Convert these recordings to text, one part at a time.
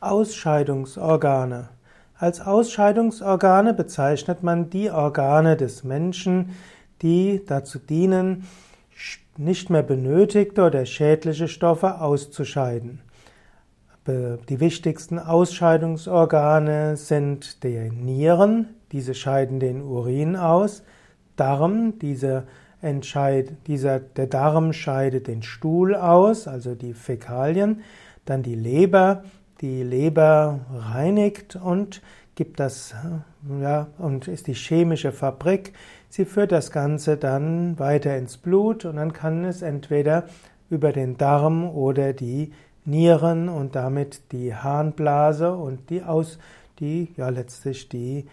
Ausscheidungsorgane. Als Ausscheidungsorgane bezeichnet man die Organe des Menschen, die dazu dienen, nicht mehr benötigte oder schädliche Stoffe auszuscheiden. Die wichtigsten Ausscheidungsorgane sind die Nieren, diese scheiden den Urin aus, Darm, diese dieser, der Darm scheidet den Stuhl aus, also die Fäkalien, dann die Leber, die Leber reinigt und gibt das, ja, und ist die chemische Fabrik. Sie führt das Ganze dann weiter ins Blut und dann kann es entweder über den Darm oder die Nieren und damit die Harnblase und die aus, die, ja, letztlich die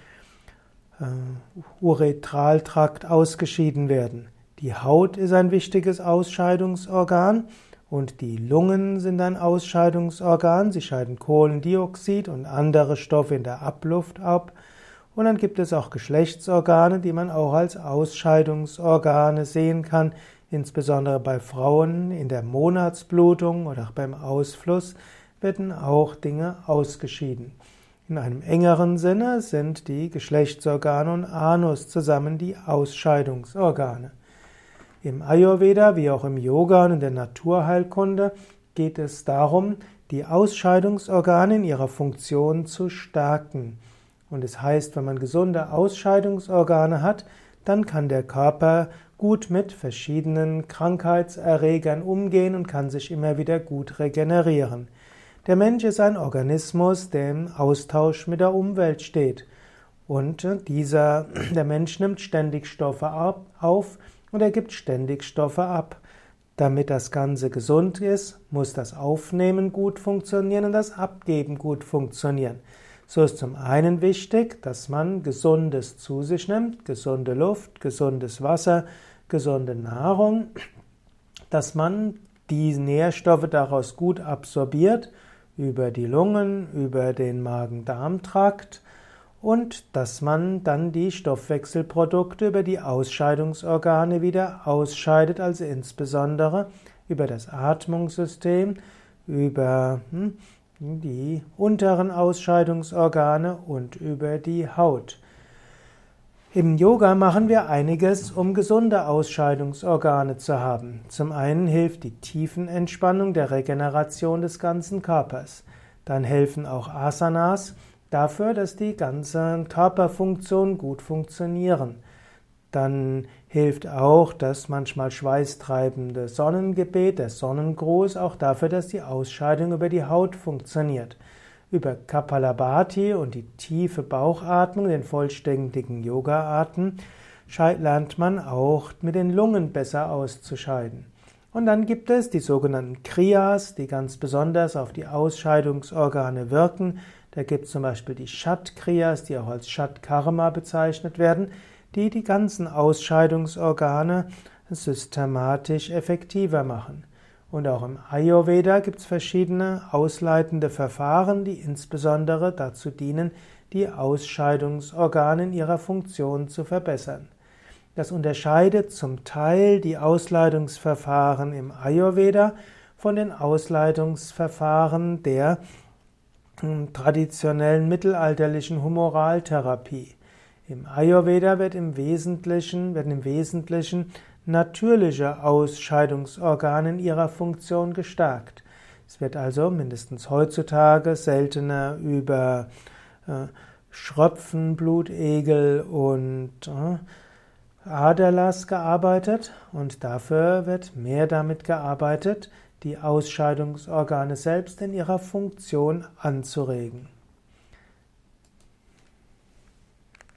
äh, Uretraltrakt ausgeschieden werden. Die Haut ist ein wichtiges Ausscheidungsorgan und die Lungen sind ein Ausscheidungsorgan. Sie scheiden Kohlendioxid und andere Stoffe in der Abluft ab. Und dann gibt es auch Geschlechtsorgane, die man auch als Ausscheidungsorgane sehen kann, insbesondere bei Frauen in der Monatsblutung oder beim Ausfluss werden auch Dinge ausgeschieden. In einem engeren Sinne sind die Geschlechtsorgane und Anus zusammen die Ausscheidungsorgane. Im Ayurveda wie auch im Yoga und in der Naturheilkunde geht es darum, die Ausscheidungsorgane in ihrer Funktion zu stärken. Und es heißt, wenn man gesunde Ausscheidungsorgane hat, dann kann der Körper gut mit verschiedenen Krankheitserregern umgehen und kann sich immer wieder gut regenerieren. Der Mensch ist ein Organismus, der im Austausch mit der Umwelt steht. Und dieser, der Mensch nimmt ständig Stoffe auf und er gibt ständig Stoffe ab. Damit das Ganze gesund ist, muss das Aufnehmen gut funktionieren und das Abgeben gut funktionieren. So ist zum einen wichtig, dass man Gesundes zu sich nimmt, gesunde Luft, gesundes Wasser, gesunde Nahrung, dass man die Nährstoffe daraus gut absorbiert über die Lungen, über den Magen-Darm-Trakt und dass man dann die Stoffwechselprodukte über die Ausscheidungsorgane wieder ausscheidet, also insbesondere über das Atmungssystem, über hm, die unteren Ausscheidungsorgane und über die Haut. Im Yoga machen wir einiges, um gesunde Ausscheidungsorgane zu haben. Zum einen hilft die Tiefenentspannung der Regeneration des ganzen Körpers. Dann helfen auch Asanas, dafür, dass die ganzen Körperfunktionen gut funktionieren. Dann hilft auch das manchmal schweißtreibende Sonnengebet, der Sonnengruß, auch dafür, dass die Ausscheidung über die Haut funktioniert. Über Kapalabhati und die tiefe Bauchatmung, den vollständigen Yoga-Atem, lernt man auch mit den Lungen besser auszuscheiden. Und dann gibt es die sogenannten Kriyas, die ganz besonders auf die Ausscheidungsorgane wirken, da gibt es zum Beispiel die Shat-Kriyas, die auch als Shat-Karma bezeichnet werden, die die ganzen Ausscheidungsorgane systematisch effektiver machen. Und auch im Ayurveda gibt es verschiedene ausleitende Verfahren, die insbesondere dazu dienen, die Ausscheidungsorgane in ihrer Funktion zu verbessern. Das unterscheidet zum Teil die Ausleitungsverfahren im Ayurveda von den Ausleitungsverfahren der traditionellen mittelalterlichen Humoraltherapie. Im Ayurveda wird im Wesentlichen, werden im Wesentlichen natürliche Ausscheidungsorgane in ihrer Funktion gestärkt. Es wird also mindestens heutzutage seltener über äh, Schröpfen, Blutegel und äh, Aderlass gearbeitet und dafür wird mehr damit gearbeitet, die Ausscheidungsorgane selbst in ihrer Funktion anzuregen.